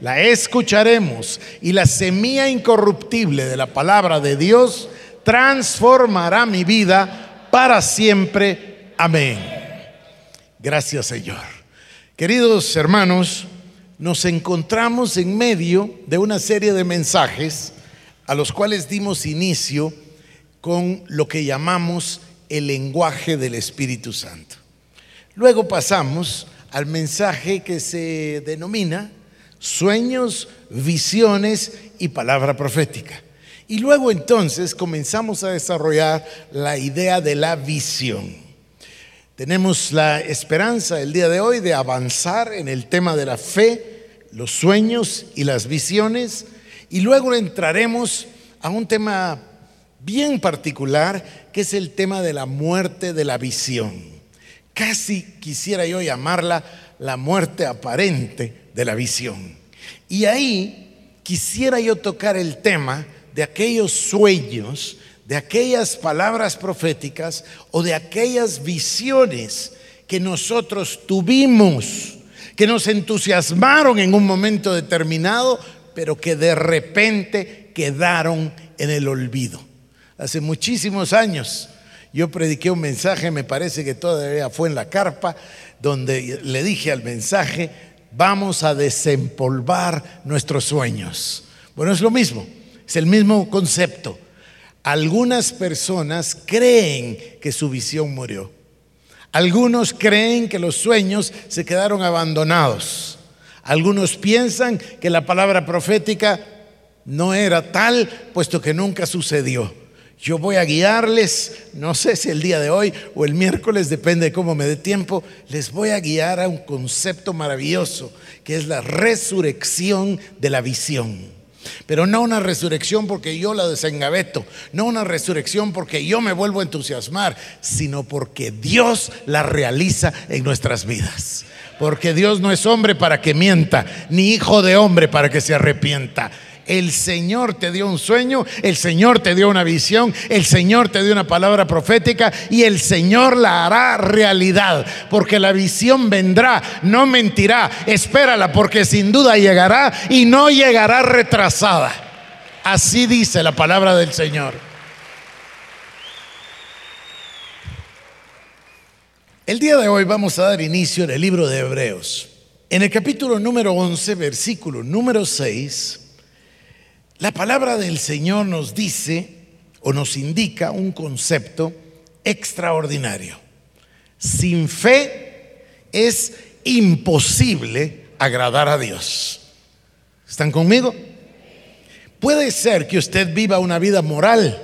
la escucharemos y la semilla incorruptible de la palabra de Dios transformará mi vida para siempre. Amén. Gracias Señor. Queridos hermanos, nos encontramos en medio de una serie de mensajes a los cuales dimos inicio con lo que llamamos el lenguaje del Espíritu Santo. Luego pasamos al mensaje que se denomina sueños, visiones y palabra profética. Y luego entonces comenzamos a desarrollar la idea de la visión. Tenemos la esperanza el día de hoy de avanzar en el tema de la fe, los sueños y las visiones. Y luego entraremos a un tema bien particular, que es el tema de la muerte de la visión. Casi quisiera yo llamarla la muerte aparente de la visión. Y ahí quisiera yo tocar el tema de aquellos sueños, de aquellas palabras proféticas o de aquellas visiones que nosotros tuvimos, que nos entusiasmaron en un momento determinado, pero que de repente quedaron en el olvido. Hace muchísimos años yo prediqué un mensaje, me parece que todavía fue en la carpa, donde le dije al mensaje, vamos a desempolvar nuestros sueños. Bueno, es lo mismo, es el mismo concepto. Algunas personas creen que su visión murió. Algunos creen que los sueños se quedaron abandonados. Algunos piensan que la palabra profética no era tal, puesto que nunca sucedió. Yo voy a guiarles, no sé si el día de hoy o el miércoles, depende de cómo me dé tiempo, les voy a guiar a un concepto maravilloso, que es la resurrección de la visión. Pero no una resurrección porque yo la desengaveto, no una resurrección porque yo me vuelvo a entusiasmar, sino porque Dios la realiza en nuestras vidas. Porque Dios no es hombre para que mienta, ni hijo de hombre para que se arrepienta. El Señor te dio un sueño, el Señor te dio una visión, el Señor te dio una palabra profética y el Señor la hará realidad, porque la visión vendrá, no mentirá, espérala porque sin duda llegará y no llegará retrasada. Así dice la palabra del Señor. El día de hoy vamos a dar inicio en el libro de Hebreos. En el capítulo número 11, versículo número 6, la palabra del Señor nos dice o nos indica un concepto extraordinario. Sin fe es imposible agradar a Dios. ¿Están conmigo? Puede ser que usted viva una vida moral,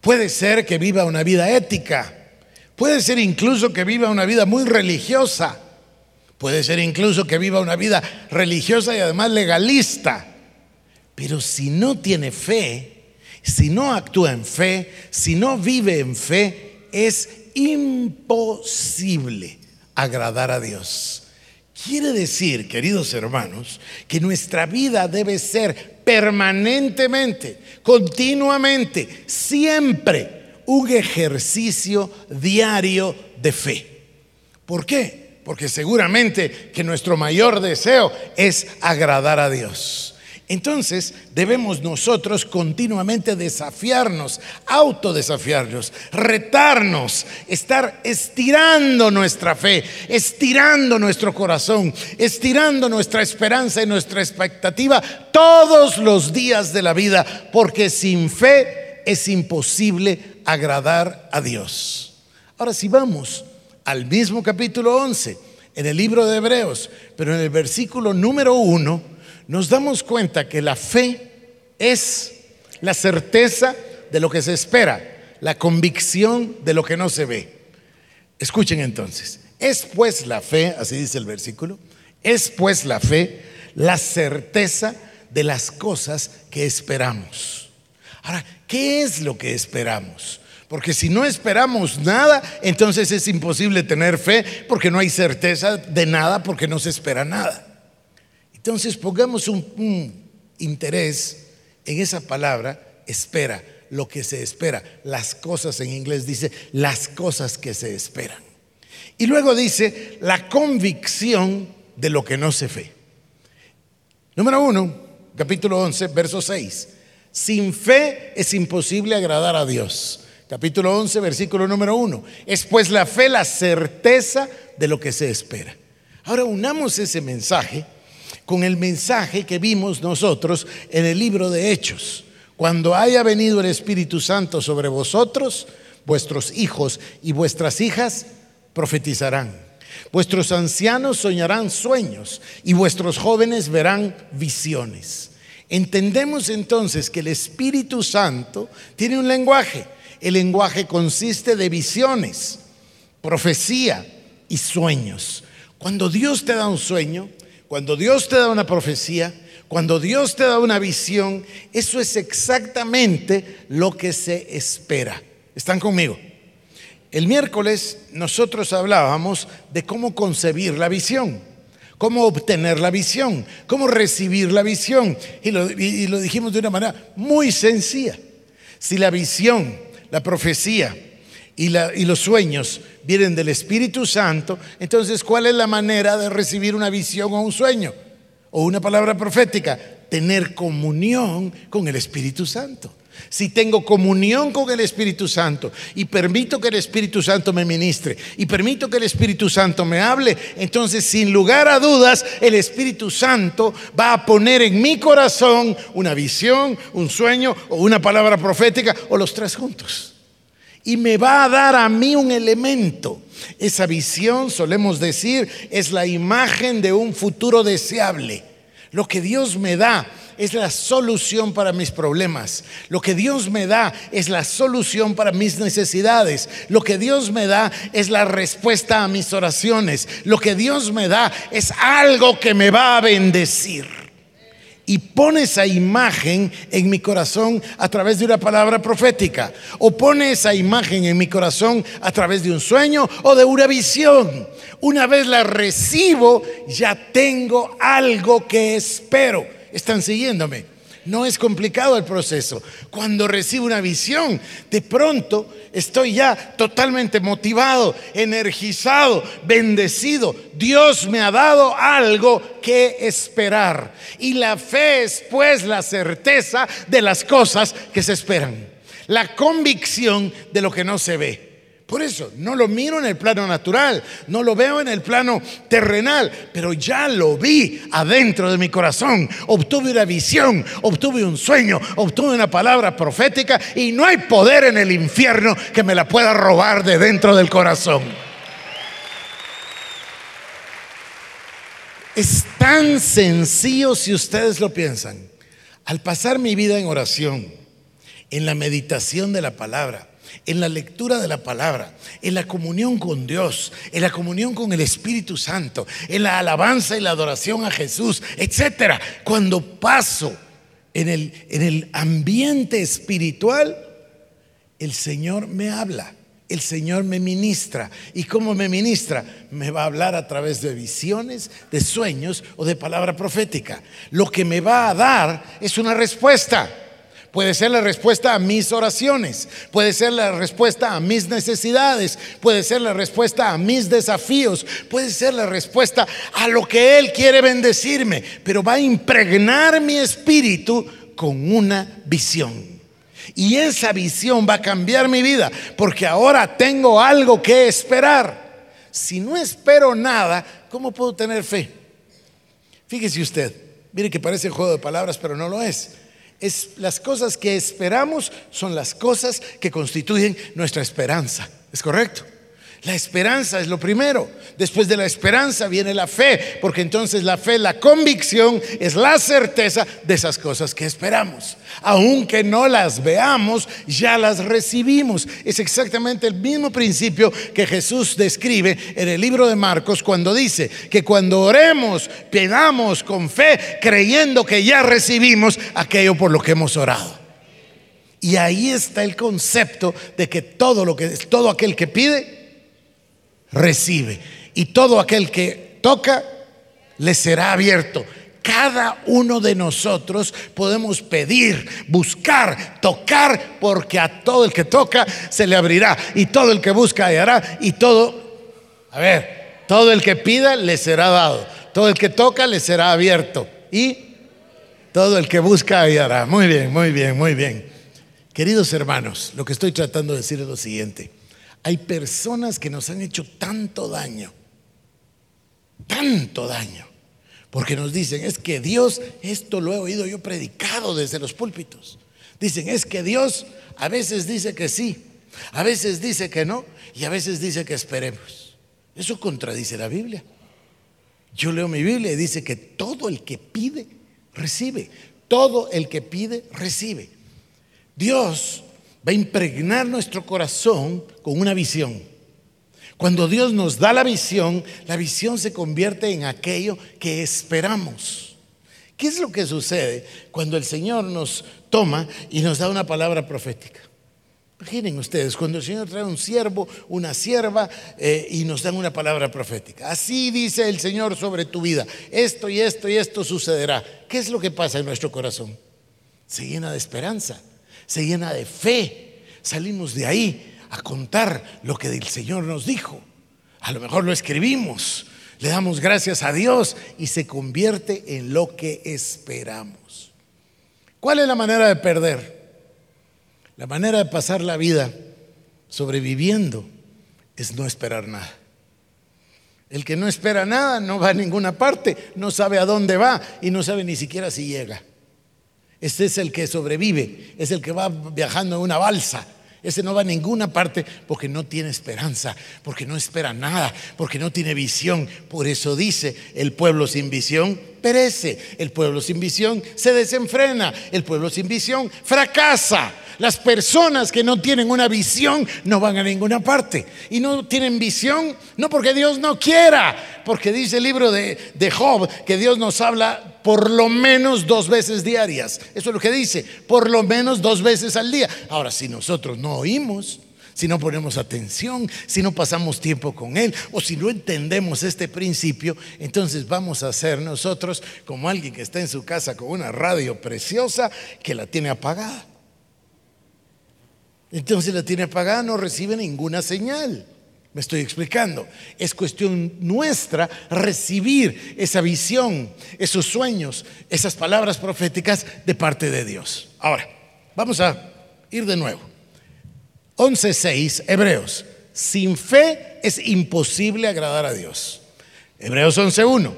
puede ser que viva una vida ética, puede ser incluso que viva una vida muy religiosa, puede ser incluso que viva una vida religiosa y además legalista. Pero si no tiene fe, si no actúa en fe, si no vive en fe, es imposible agradar a Dios. Quiere decir, queridos hermanos, que nuestra vida debe ser permanentemente, continuamente, siempre un ejercicio diario de fe. ¿Por qué? Porque seguramente que nuestro mayor deseo es agradar a Dios. Entonces debemos nosotros continuamente desafiarnos, autodesafiarnos, retarnos, estar estirando nuestra fe, estirando nuestro corazón, estirando nuestra esperanza y nuestra expectativa todos los días de la vida, porque sin fe es imposible agradar a Dios. Ahora si vamos al mismo capítulo 11, en el libro de Hebreos, pero en el versículo número 1, nos damos cuenta que la fe es la certeza de lo que se espera, la convicción de lo que no se ve. Escuchen entonces, es pues la fe, así dice el versículo, es pues la fe la certeza de las cosas que esperamos. Ahora, ¿qué es lo que esperamos? Porque si no esperamos nada, entonces es imposible tener fe porque no hay certeza de nada porque no se espera nada. Entonces pongamos un, interés en esa palabra, espera, lo que se espera. Las cosas en inglés dice las cosas que se esperan. Y luego dice la convicción de lo que no se ve. Número uno, capítulo 11, verso 6. Sin fe es imposible agradar a Dios capítulo 11, versículo número 1. Es pues la fe la certeza de lo que se espera. Ahora unamos ese mensaje con el mensaje que vimos nosotros en el libro de Hechos. Cuando haya venido el Espíritu Santo sobre vosotros, vuestros hijos y vuestras hijas profetizarán. Vuestros ancianos soñarán sueños y vuestros jóvenes verán visiones. Entendemos entonces que el Espíritu Santo tiene un lenguaje el lenguaje consiste de visiones, profecía y sueños. Cuando Dios te da un sueño, cuando Dios te da una profecía, cuando Dios te da una visión, eso es exactamente lo que se espera. ¿Están conmigo? El miércoles nosotros hablábamos de cómo concebir la visión, cómo obtener la visión, cómo recibir la visión. Y lo, dijimos de una manera muy sencilla. Si la visión la profecía y, los sueños vienen del Espíritu Santo, entonces ¿cuál es la manera de recibir una visión o un sueño? O una palabra profética, tener comunión con el Espíritu Santo. Si tengo comunión con el Espíritu Santo y permito que el Espíritu Santo me ministre y permito que el Espíritu Santo me hable, entonces sin lugar a dudas el Espíritu Santo va a poner en mi corazón una visión, un sueño o una palabra profética o los tres juntos. Y me va a dar a mí un elemento. Esa visión, solemos decir, es la imagen de un futuro deseable. Lo que Dios me da es la solución para mis problemas. Lo que Dios me da es la solución para mis necesidades. Lo que Dios me da es la respuesta a mis oraciones. Lo que Dios me da es algo que me va a bendecir. Y pone esa imagen en mi corazón a través de una palabra profética. O pone esa imagen en mi corazón a través de un sueño o de una visión. Una vez la recibo, ya tengo algo que espero. ¿Están siguiéndome? No es complicado el proceso. Cuando recibo una visión, de pronto estoy ya totalmente motivado, energizado, bendecido. Dios me ha dado algo que esperar. Y la fe es pues la certeza de las cosas que se esperan. La convicción de lo que no se ve. Por eso, no lo miro en el plano natural, no lo veo en el plano terrenal, pero ya lo vi adentro de mi corazón. Obtuve una visión, obtuve un sueño, obtuve una palabra profética y no hay poder en el infierno que me la pueda robar de dentro del corazón. Es tan sencillo si ustedes lo piensan. Al pasar mi vida en oración, en la meditación de la palabra, en la lectura de la palabra, en la comunión con Dios, en la comunión con el Espíritu Santo, en la alabanza y la adoración a Jesús, etcétera. Cuando paso en el, en el ambiente espiritual, el Señor me habla. El Señor me ministra. ¿Y cómo me ministra? Me va a hablar a través de visiones, de sueños o de palabra profética. Lo que me va a dar es una respuesta. Puede ser la respuesta a mis oraciones, puede ser la respuesta a mis necesidades, puede ser la respuesta a mis desafíos, puede ser la respuesta a lo que Él quiere bendecirme, pero va a impregnar mi espíritu con una visión. Y esa visión va a cambiar mi vida, porque ahora tengo algo que esperar. Si no espero nada, ¿cómo puedo tener fe? Fíjese usted, mire que parece juego de palabras, pero no lo es. Es, las cosas que esperamos son las cosas que constituyen nuestra esperanza. ¿Es correcto? La esperanza es lo primero. Después de la esperanza viene la fe, porque entonces la fe, la convicción, es la certeza de esas cosas que esperamos. Aunque no las veamos, ya las recibimos. Es exactamente el mismo principio que Jesús describe en el libro de Marcos cuando dice que cuando oremos, pedamos con fe, creyendo que ya recibimos aquello por lo que hemos orado. Y ahí está el concepto de que todo lo que todo aquel que pide recibe. Y todo aquel que toca, le será abierto. Cada uno de nosotros podemos pedir, buscar, tocar, porque a todo el que toca se le abrirá. Y todo el que busca hallará. Y todo, a ver, todo el que pida le será dado. Todo el que toca le será abierto. Y todo el que busca hallará. Muy bien, muy bien, muy bien. Queridos hermanos, lo que estoy tratando de decir es lo siguiente. Hay personas que nos han hecho tanto daño, tanto daño, porque nos dicen, es que Dios, esto lo he oído yo predicado desde los púlpitos. Dicen, es que Dios a veces dice que sí, a veces dice que no y a veces dice que esperemos. Eso contradice la Biblia. Yo leo mi Biblia y dice que todo el que pide, recibe. Todo el que pide, recibe. Dios va a impregnar nuestro corazón con una visión. Cuando Dios nos da la visión, la visión se convierte en aquello que esperamos. ¿Qué es lo que sucede cuando el Señor nos toma y nos da una palabra profética? Imaginen ustedes, cuando el Señor trae un siervo, una sierva eh, y nos dan una palabra profética. Así dice el Señor sobre tu vida. Esto y esto y esto sucederá. ¿Qué es lo que pasa en nuestro corazón? Se llena de esperanza se llena de fe. Salimos de ahí a contar lo que el Señor nos dijo. A lo mejor lo escribimos, le damos gracias a Dios y se convierte en lo que esperamos. ¿Cuál es la manera de perder? La manera de pasar la vida sobreviviendo es no esperar nada. El que no espera nada no va a ninguna parte, no sabe a dónde va y no sabe ni siquiera si llega. Este es el que sobrevive, es el que va viajando en una balsa. Ese no va a ninguna parte porque no tiene esperanza, porque no espera nada, porque no tiene visión. Por eso dice, el pueblo sin visión perece, el pueblo sin visión se desenfrena, el pueblo sin visión fracasa. Las personas que no tienen una visión no van a ninguna parte. Y no tienen visión no porque Dios no quiera, porque dice el libro de, de Job que Dios nos habla por lo menos dos veces diarias. Eso es lo que dice, por lo menos dos veces al día. Ahora, si nosotros no oímos, si no ponemos atención, si no pasamos tiempo con Él o si no entendemos este principio, entonces vamos a ser nosotros como alguien que está en su casa con una radio preciosa que la tiene apagada. Entonces la tiene apagada, no recibe ninguna señal. Me estoy explicando. Es cuestión nuestra recibir esa visión, esos sueños, esas palabras proféticas de parte de Dios. Ahora, vamos a ir de nuevo. 11.6, Hebreos. Sin fe es imposible agradar a Dios. Hebreos 11.1.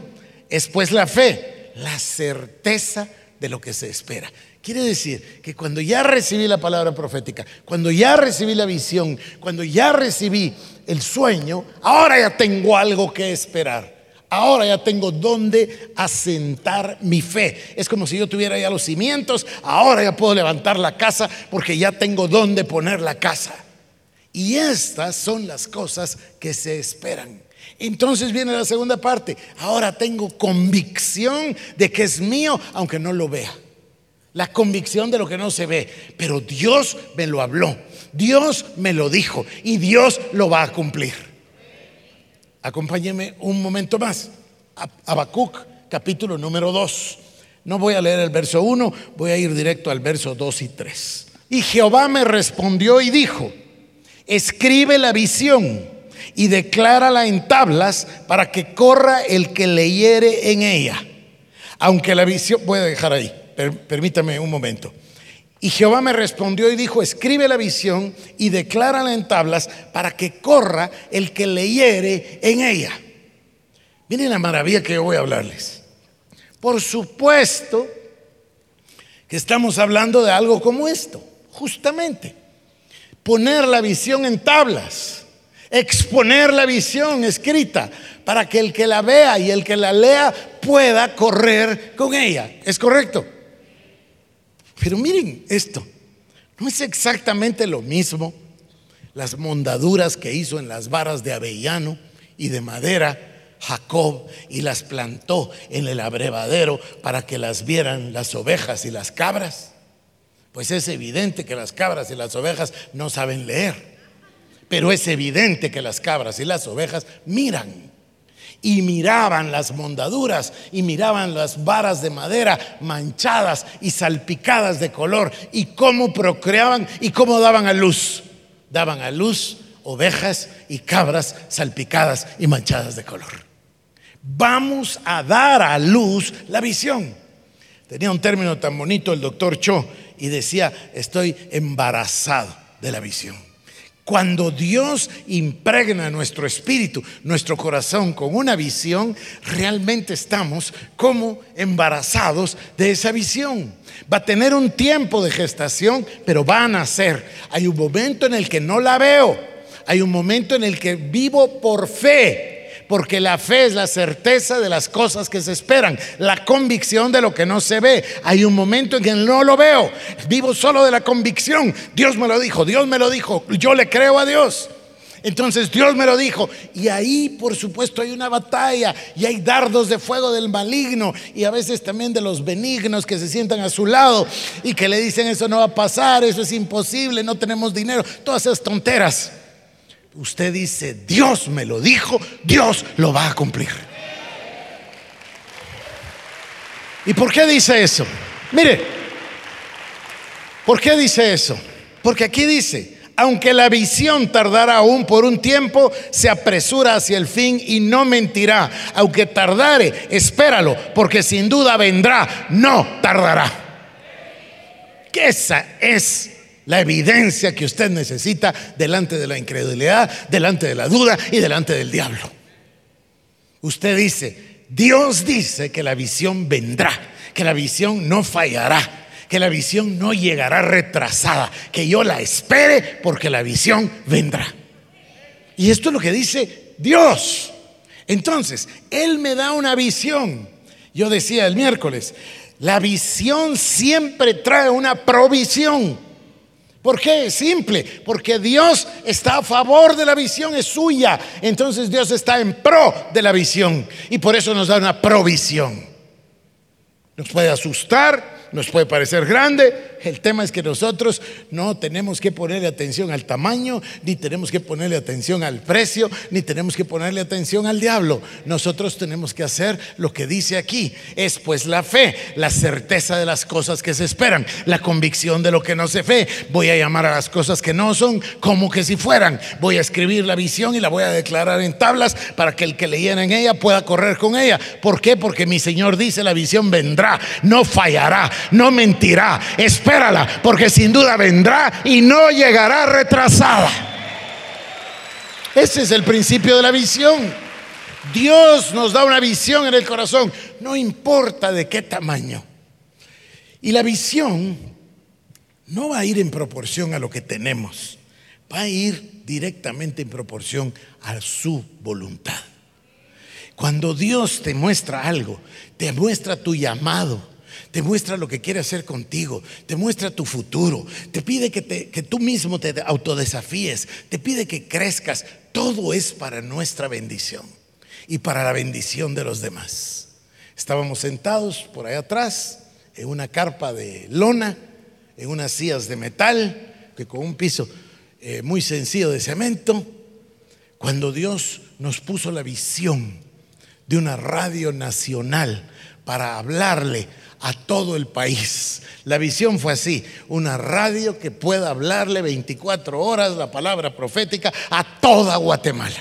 Es pues la fe, la certeza de lo que se espera. Quiere decir que cuando ya recibí la palabra profética, cuando ya recibí la visión, cuando ya recibí el sueño, ahora ya tengo algo que esperar. Ahora ya tengo dónde asentar mi fe. Es como si yo tuviera ya los cimientos, ahora ya puedo levantar la casa porque ya tengo dónde poner la casa. Y estas son las cosas que se esperan. Entonces viene la segunda parte. Ahora tengo convicción de que es mío, aunque no lo vea. La convicción de lo que no se ve. Pero Dios me lo habló. Dios me lo dijo. Y Dios lo va a cumplir. Acompáñeme un momento más. Habacuc, capítulo número 2. No voy a leer el verso 1, voy a ir directo al verso 2 y 3. Y Jehová me respondió y dijo, escribe la visión y declárala en tablas para que corra el que leyere en ella. Aunque la visión, voy a dejar ahí permítame un momento. Y Jehová me respondió y dijo, escribe la visión y declárala en tablas para que corra el que leyere en ella. Miren la maravilla que yo voy a hablarles. Por supuesto que estamos hablando de algo como esto, justamente. Poner la visión en tablas exponer la visión escrita para que el que la vea y el que la lea pueda correr con ella. ¿Es correcto? Pero miren esto, no es exactamente lo mismo las mondaduras que hizo en las varas de avellano y de madera Jacob y las plantó en el abrevadero para que las vieran las ovejas y las cabras. Pues es evidente que las cabras y las ovejas no saben leer, pero es evidente que las cabras y las ovejas miran. Y miraban las mondaduras y miraban las varas de madera manchadas y salpicadas de color y cómo procreaban y cómo daban a luz. Daban a luz ovejas y cabras salpicadas y manchadas de color. Vamos a dar a luz la visión. Tenía un término tan bonito el doctor Cho y decía, estoy embarazado de la visión. Cuando Dios impregna nuestro espíritu, nuestro corazón con una visión, realmente estamos como embarazados de esa visión. Va a tener un tiempo de gestación, pero va a nacer. Hay un momento en el que no la veo. Hay un momento en el que vivo por fe porque la fe es la certeza de las cosas que se esperan, la convicción de lo que no se ve. Hay un momento en que no lo veo, vivo solo de la convicción. Dios me lo dijo, Dios me lo dijo, yo le creo a Dios. Entonces Dios me lo dijo. Y ahí, por supuesto, hay una batalla y hay dardos de fuego del maligno y a veces también de los benignos que se sientan a su lado y que le dicen eso no va a pasar, eso es imposible, no tenemos dinero, todas esas tonteras usted dice, Dios me lo dijo, Dios lo va a cumplir. ¿Y por qué dice eso? Mire, ¿por qué dice eso? Porque aquí dice, aunque la visión tardara aún por un tiempo, se apresura hacia el fin y no mentirá. Aunque tardare, espéralo, porque sin duda vendrá, no tardará. Que esa es la evidencia que usted necesita delante de la incredulidad, delante de la duda y delante del diablo. Usted dice, Dios dice que la visión vendrá, que la visión no fallará, que la visión no llegará retrasada, que yo la espere porque la visión vendrá. Y esto es lo que dice Dios. Entonces, Él me da una visión. Yo decía el miércoles, la visión siempre trae una provisión. ¿Por qué? Simple, porque Dios está a favor de la visión, es suya. Entonces Dios está en pro de la visión y por eso nos da una provisión. Nos puede asustar, nos puede parecer grande, el tema es que nosotros no tenemos que ponerle atención al tamaño, ni tenemos que ponerle atención al precio, ni tenemos que ponerle atención al diablo. Nosotros tenemos que hacer lo que dice aquí. Es pues la fe, la certeza de las cosas que se esperan, la convicción de lo que no se ve. Voy a llamar a las cosas que no son como que si fueran. Voy a escribir la visión y la voy a declarar en tablas para que el que leyera en ella pueda correr con ella. ¿Por qué? Porque mi Señor dice la visión vendrá, no fallará, no mentirá. Espérala, porque sin duda vendrá y no llegará retrasada. Ese es el principio de la visión. Dios nos da una visión en el corazón, no importa de qué tamaño. Y la visión no va a ir en proporción a lo que tenemos, va a ir directamente en proporción a su voluntad. Cuando Dios te muestra algo, te muestra tu llamado, te muestra lo que quiere hacer contigo, te muestra tu futuro, te pide que, que tú mismo te autodesafíes, te pide que crezcas. Todo es para nuestra bendición y para la bendición de los demás. Estábamos sentados por ahí atrás en una carpa de lona, en unas sillas de metal, que con un piso eh, muy sencillo de cemento, cuando Dios nos puso la visión de una radio nacional para hablarle a todo el país. La visión fue así, una radio que pueda hablarle 24 horas la palabra profética a toda Guatemala.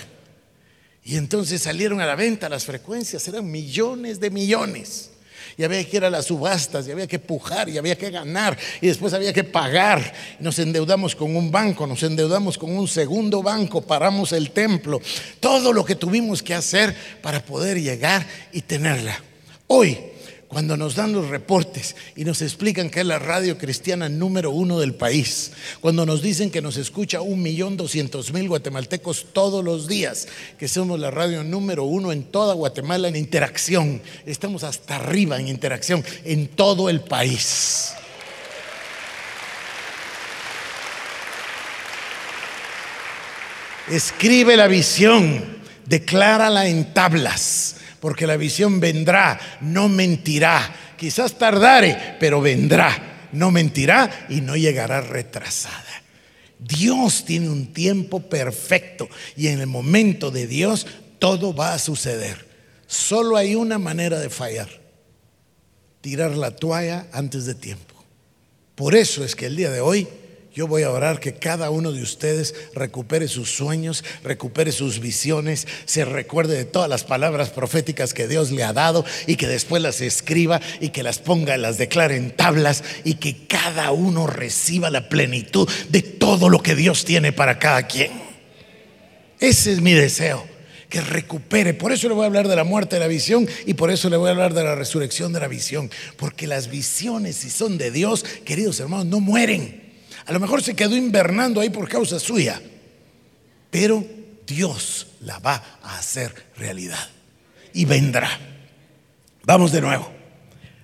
Y entonces salieron a la venta las frecuencias, eran millones de millones. Y había que ir a las subastas, y había que pujar, y había que ganar, y después había que pagar. Nos endeudamos con un banco, nos endeudamos con un segundo banco, paramos el templo. Todo lo que tuvimos que hacer para poder llegar y tenerla. Hoy cuando nos dan los reportes y nos explican que es la radio cristiana número uno del país, cuando nos dicen que nos escucha un millón doscientos mil guatemaltecos todos los días, que somos la radio número uno en toda Guatemala en interacción, estamos hasta arriba en interacción en todo el país. Escribe la visión, declárala en tablas porque la visión vendrá, no mentirá. Quizás tardare, pero vendrá, no mentirá y no llegará retrasada. Dios tiene un tiempo perfecto y en el momento de Dios todo va a suceder. Solo hay una manera de fallar, tirar la toalla antes de tiempo. Por eso es que el día de hoy yo voy a orar que cada uno de ustedes recupere sus sueños, recupere sus visiones, se recuerde de todas las palabras proféticas que Dios le ha dado y que después las escriba y que las ponga, las declare en tablas y que cada uno reciba la plenitud de todo lo que Dios tiene para cada quien. Ese es mi deseo que recupere. Por eso le voy a hablar de la muerte de la visión y por eso le voy a hablar de la resurrección de la visión. Porque las visiones, si son de Dios, queridos hermanos, no mueren. A lo mejor se quedó invernando ahí por causa suya, pero Dios la va a hacer realidad y vendrá. Vamos de nuevo.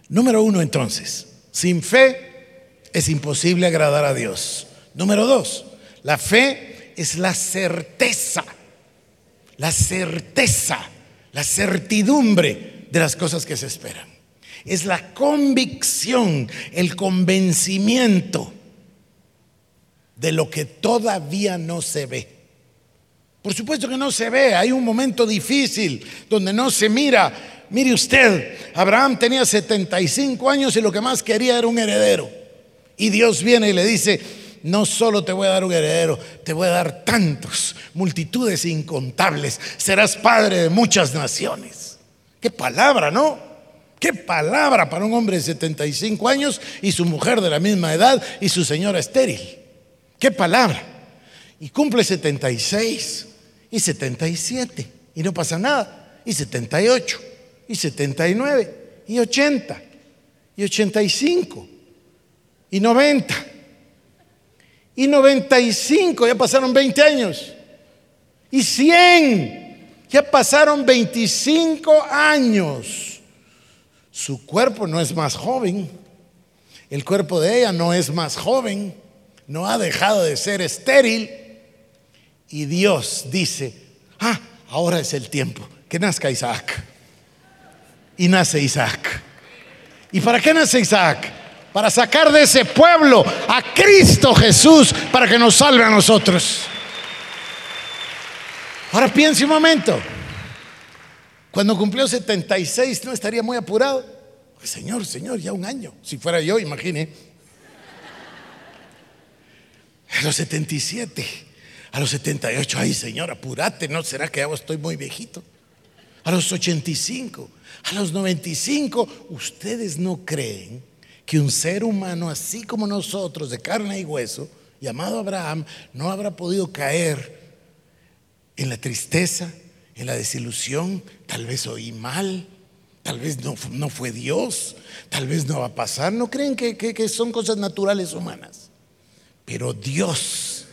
Número uno entonces, sin fe es imposible agradar a Dios. Número dos, la fe es la certeza, la certeza, la certidumbre de las cosas que se esperan. Es la convicción, el convencimiento de lo que todavía no se ve. Por supuesto que no se ve, hay un momento difícil donde no se mira. Mire usted, Abraham tenía 75 años y lo que más quería era un heredero. Y Dios viene y le dice, no solo te voy a dar un heredero, te voy a dar tantos, multitudes incontables, serás padre de muchas naciones. Qué palabra, ¿no? Qué palabra para un hombre de 75 años y su mujer de la misma edad y su señora estéril. ¿Qué palabra? Y cumple 76 y 77 y no pasa nada. Y 78 y 79 y 80 y 85 y 90 y 95, ya pasaron 20 años. Y 100, ya pasaron 25 años. Su cuerpo no es más joven. El cuerpo de ella no es más joven no ha dejado de ser estéril. Y Dios dice, ah, ahora es el tiempo que nazca Isaac. Y nace Isaac. ¿Y para qué nace Isaac? Para sacar de ese pueblo a Cristo Jesús para que nos salve a nosotros. Ahora piense un momento. Cuando cumplió 76 no estaría muy apurado. Señor, Señor, ya un año. Si fuera yo, imagine. A los 77, a los 78, ay Señor, apúrate, ¿no será que ya estoy muy viejito? A los 85, a los 95, ustedes no creen que un ser humano así como nosotros, de carne y hueso, llamado Abraham, no habrá podido caer en la tristeza, en la desilusión, tal vez oí mal, tal vez no, no fue Dios, tal vez no va a pasar. ¿No creen que, que son cosas naturales humanas? Pero Dios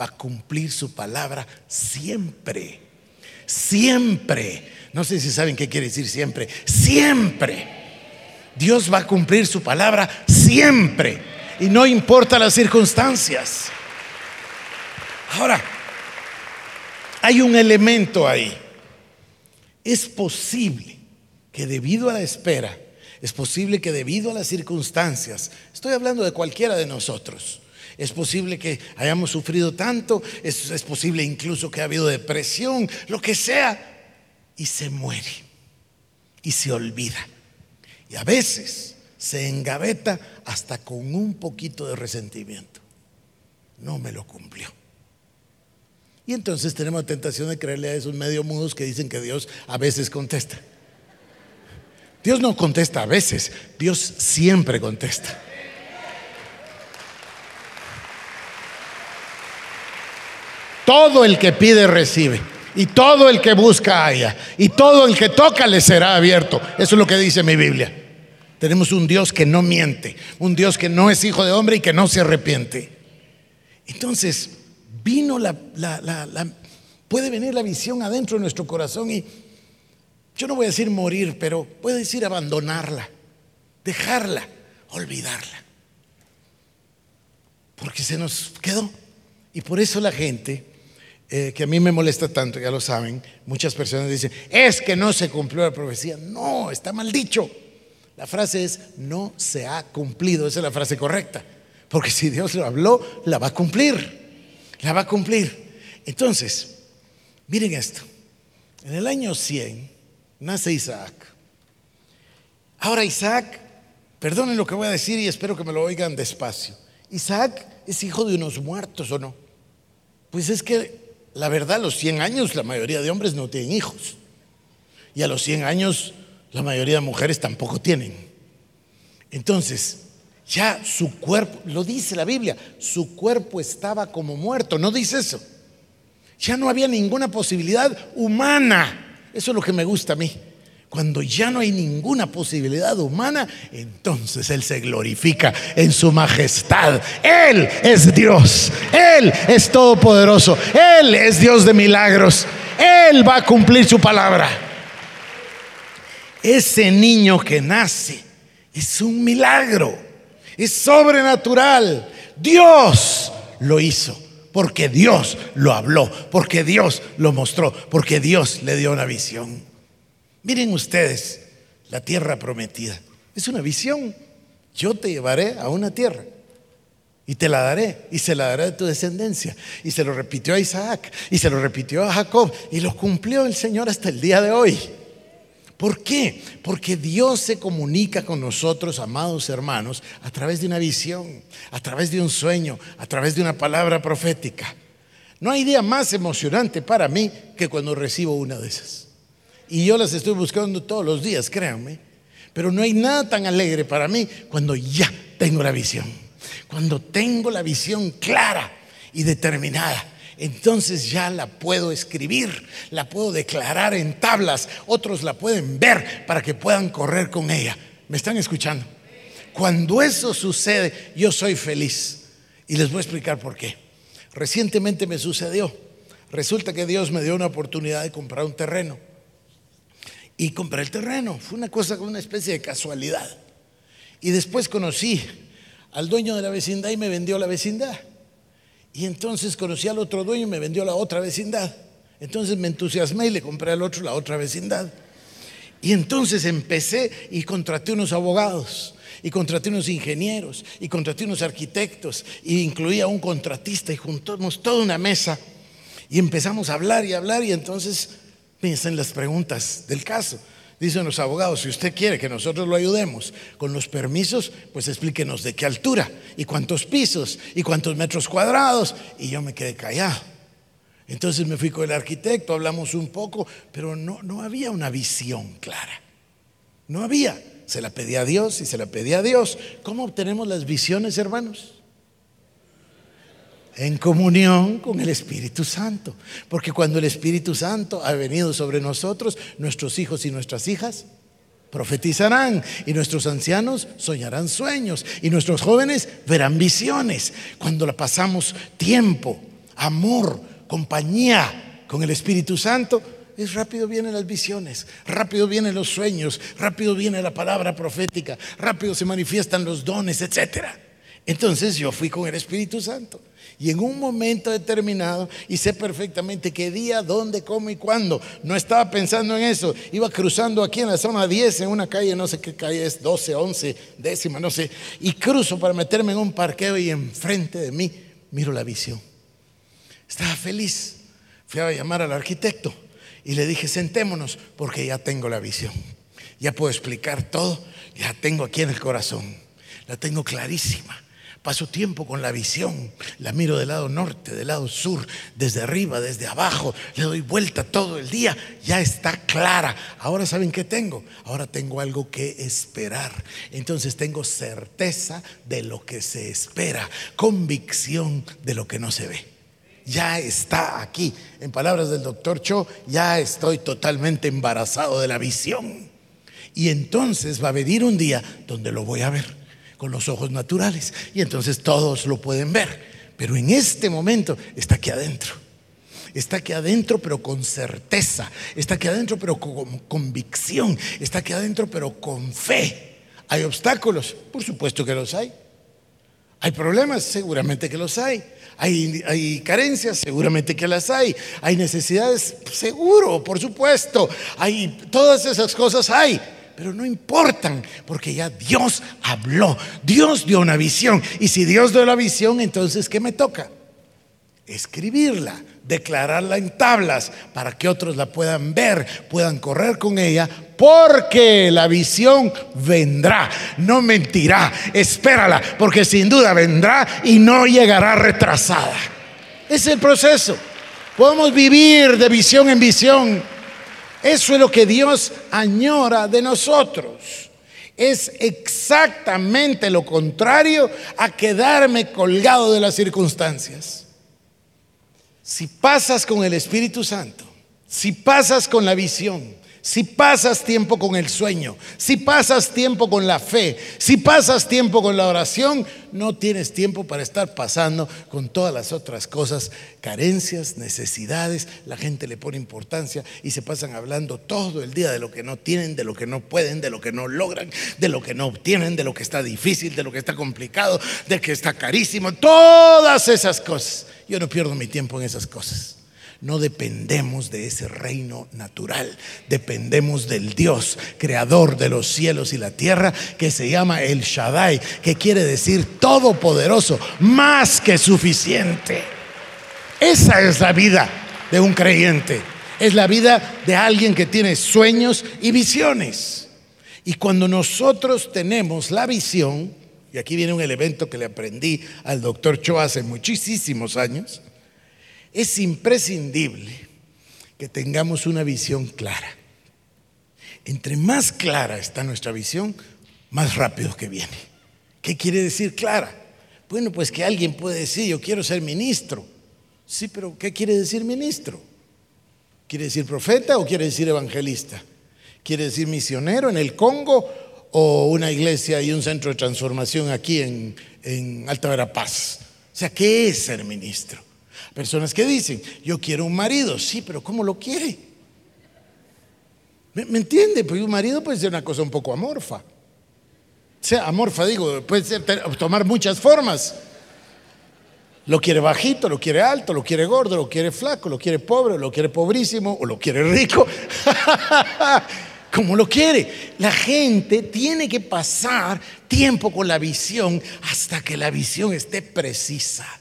va a cumplir su palabra siempre. Siempre. No sé si saben qué quiere decir siempre. Siempre. Dios va a cumplir su palabra siempre. Y no importa las circunstancias. Ahora, hay un elemento ahí. Es posible que debido a la espera, es posible que debido a las circunstancias, estoy hablando de cualquiera de nosotros, es posible que hayamos sufrido tanto, es, posible incluso que ha habido depresión, lo que sea, y se muere y se olvida. Y a veces se engaveta hasta con un poquito de resentimiento. No me lo cumplió. Y entonces tenemos la tentación de creerle a esos medio mudos que dicen que Dios a veces contesta. Dios no contesta a veces, Dios siempre contesta. Todo el que pide recibe. Y todo el que busca haya. Y todo el que toca le será abierto. Eso es lo que dice mi Biblia. Tenemos un Dios que no miente, un Dios que no es hijo de hombre y que no se arrepiente. Entonces, vino la, puede venir la visión adentro de nuestro corazón y yo no voy a decir morir, pero puede decir abandonarla, dejarla, olvidarla. Porque se nos quedó. Y por eso la gente, eh, que a mí me molesta tanto, ya lo saben, muchas personas dicen, es que no se cumplió la profecía. No, está mal dicho. La frase es, no se ha cumplido. Esa es la frase correcta. Porque si Dios lo habló, la va a cumplir. La va a cumplir. Entonces, miren esto. En el año 100 nace Isaac. Ahora Isaac, perdonen lo que voy a decir y espero que me lo oigan despacio. Isaac es hijo de unos muertos o no. Pues es que la verdad, a los 100 años la mayoría de hombres no tienen hijos. Y a los 100 años la mayoría de mujeres tampoco tienen. Entonces, ya su cuerpo, lo dice la Biblia, su cuerpo estaba como muerto, no dice eso. Ya no había ninguna posibilidad humana. Eso es lo que me gusta a mí. Cuando ya no hay ninguna posibilidad humana, entonces Él se glorifica en su majestad. Él es Dios, Él es todopoderoso, Él es Dios de milagros, Él va a cumplir su palabra. Ese niño que nace es un milagro, es sobrenatural. Dios lo hizo, porque Dios lo habló, porque Dios lo mostró, porque Dios le dio una visión. Miren ustedes, la tierra prometida. Es una visión. Yo te llevaré a una tierra y te la daré y se la daré a tu descendencia. Y se lo repitió a Isaac y se lo repitió a Jacob y lo cumplió el Señor hasta el día de hoy. ¿Por qué? Porque Dios se comunica con nosotros, amados hermanos, a través de una visión, a través de un sueño, a través de una palabra profética. No hay día más emocionante para mí que cuando recibo una de esas. Y yo las estoy buscando todos los días, créanme. Pero no hay nada tan alegre para mí cuando ya tengo la visión. Cuando tengo la visión clara y determinada entonces ya la puedo escribir, la puedo declarar en tablas, otros la pueden ver para que puedan correr con ella. ¿Me están escuchando? Cuando eso sucede, yo soy feliz. Y les voy a explicar por qué. Recientemente me sucedió. Resulta que Dios me dio una oportunidad de comprar un terreno. Y compré el terreno. Fue una cosa como una especie de casualidad. Y después conocí al dueño de la vecindad y me vendió la vecindad. Y entonces conocí al otro dueño y me vendió la otra vecindad. Entonces me entusiasmé y le compré al otro la otra vecindad. Y entonces empecé y contraté unos abogados, y contraté unos ingenieros, y contraté unos arquitectos, y incluía un contratista, y juntamos toda una mesa, y empezamos a hablar y hablar, y entonces piensen las preguntas del caso. Dicen los abogados, si usted quiere que nosotros lo ayudemos con los permisos, pues explíquenos de qué altura y cuántos pisos y cuántos metros cuadrados. Y yo me quedé callado. Entonces me fui con el arquitecto, hablamos un poco, pero no, no había una visión clara. No había. Se la pedía a Dios y se la pedía a Dios. ¿Cómo obtenemos las visiones, hermanos? En comunión con el Espíritu Santo. Porque cuando el Espíritu Santo ha venido sobre nosotros, nuestros hijos y nuestras hijas profetizarán y nuestros ancianos soñarán sueños y nuestros jóvenes verán visiones. Cuando la pasamos tiempo, amor, compañía con el Espíritu Santo, es rápido vienen las visiones, rápido vienen los sueños, rápido viene la palabra profética, rápido se manifiestan los dones, etcétera. Entonces yo fui con el Espíritu Santo. Y en un momento determinado, y sé perfectamente qué día, dónde, cómo y cuándo. No estaba pensando en eso. Iba cruzando aquí en la zona 10, en una calle, no sé qué calle es, 12, 11, décima, no sé. Y cruzo para meterme en un parqueo y enfrente de mí miro la visión. Estaba feliz. Fui a llamar al arquitecto y le dije, sentémonos porque ya tengo la visión. Ya puedo explicar todo. Ya tengo aquí en el corazón. La tengo clarísima. Paso tiempo con la visión, la miro del lado norte, del lado sur, desde arriba, desde abajo, le doy vuelta todo el día, ya está clara. Ahora saben qué tengo, ahora tengo algo que esperar. Entonces tengo certeza de lo que se espera, convicción de lo que no se ve. Ya está aquí. En palabras del doctor Cho, ya estoy totalmente embarazado de la visión. Y entonces va a venir un día donde lo voy a ver con los ojos naturales. Y entonces todos lo pueden ver. Pero en este momento está aquí adentro. Está aquí adentro pero con certeza. Está aquí adentro pero con convicción. Está aquí adentro pero con fe. ¿Hay obstáculos? Por supuesto que los hay. ¿Hay problemas? Seguramente que los hay. ¿Hay, ¿Hay, carencias? Seguramente que las hay. ¿Hay necesidades? Seguro, por supuesto. Hay, todas esas cosas hay. Pero no importan, porque ya Dios habló. Dios dio una visión. Y si Dios dio la visión, entonces ¿qué me toca? Escribirla, declararla en tablas para que otros la puedan ver, puedan correr con ella, porque la visión vendrá, no mentirá, espérala, porque sin duda vendrá y no llegará retrasada. Es el proceso. Podemos vivir de visión en visión. Eso es lo que Dios añora de nosotros. Es exactamente lo contrario a quedarme colgado de las circunstancias. Si pasas con el Espíritu Santo, si pasas con la visión, si pasas tiempo con el sueño, si pasas tiempo con la fe, si pasas tiempo con la oración, no tienes tiempo para estar pasando con todas las otras cosas, carencias, necesidades, la gente le pone importancia y se pasan hablando todo el día de lo que no tienen, de lo que no pueden, de lo que no logran, de lo que no obtienen, de lo que está difícil, de lo que está complicado, de que está carísimo, todas esas cosas. Yo no pierdo mi tiempo en esas cosas. No dependemos de ese reino natural, dependemos del Dios, creador de los cielos y la tierra, que se llama el Shaddai, que quiere decir todopoderoso, más que suficiente. Esa es la vida de un creyente, es la vida de alguien que tiene sueños y visiones. Y cuando nosotros tenemos la visión, y aquí viene un elemento que le aprendí al doctor Cho hace muchísimos años, es imprescindible que tengamos una visión clara. Entre más clara está nuestra visión, más rápido que viene. ¿Qué quiere decir clara? Bueno, pues que alguien puede decir, yo quiero ser ministro. Sí, pero ¿qué quiere decir ministro? ¿Quiere decir profeta o quiere decir evangelista? ¿Quiere decir misionero en el Congo o una iglesia y un centro de transformación aquí en, en Alta Verapaz? O sea, ¿qué es ser ministro? Personas que dicen, yo quiero un marido, sí, pero ¿cómo lo quiere? ¿Me, entiende? Pues un marido puede ser una cosa un poco amorfa. O sea, amorfa, digo, puede ser, tomar muchas formas. Lo quiere bajito, lo quiere alto, lo quiere gordo, lo quiere flaco, lo quiere pobre, lo quiere pobrísimo o lo quiere rico. como lo quiere. La gente tiene que pasar tiempo con la visión hasta que la visión esté precisa.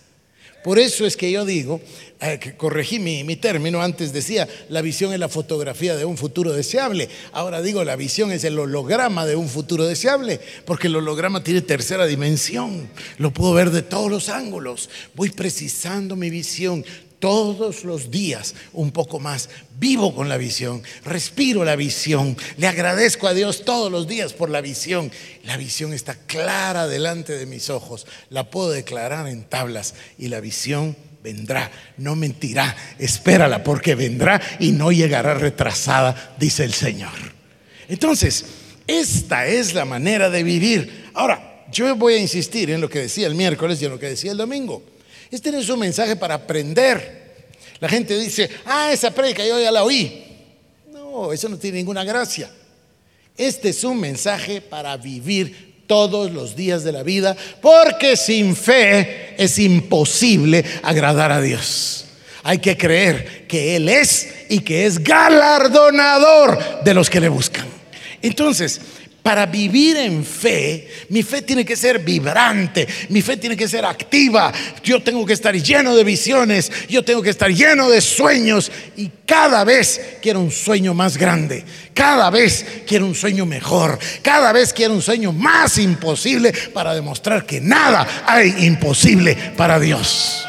Por eso es que yo digo, eh, que corregí mi, mi, término, antes decía, la visión es la fotografía de un futuro deseable, ahora digo, la visión es el holograma de un futuro deseable, porque el holograma tiene tercera dimensión, lo puedo ver de todos los ángulos, voy precisando mi visión, todos los días un poco más. Vivo con la visión, respiro la visión, le agradezco a Dios todos los días por la visión. La visión está clara delante de mis ojos, la puedo declarar en tablas y la visión vendrá, no mentirá, espérala porque vendrá y no llegará retrasada, dice el Señor. Entonces, esta es la manera de vivir. Ahora, yo voy a insistir en lo que decía el miércoles y en lo que decía el domingo. Este no es un mensaje para aprender. La gente dice, ah, esa predica yo ya la oí. No, eso no tiene ninguna gracia. Este es un mensaje para vivir todos los días de la vida, porque sin fe es imposible agradar a Dios. Hay que creer que Él es y que es galardonador de los que le buscan. Entonces, para vivir en fe, mi fe tiene que ser vibrante, mi fe tiene que ser activa, yo tengo que estar lleno de visiones, yo tengo que estar lleno de sueños y cada vez quiero un sueño más grande, cada vez quiero un sueño mejor, cada vez quiero un sueño más imposible para demostrar que nada hay imposible para Dios.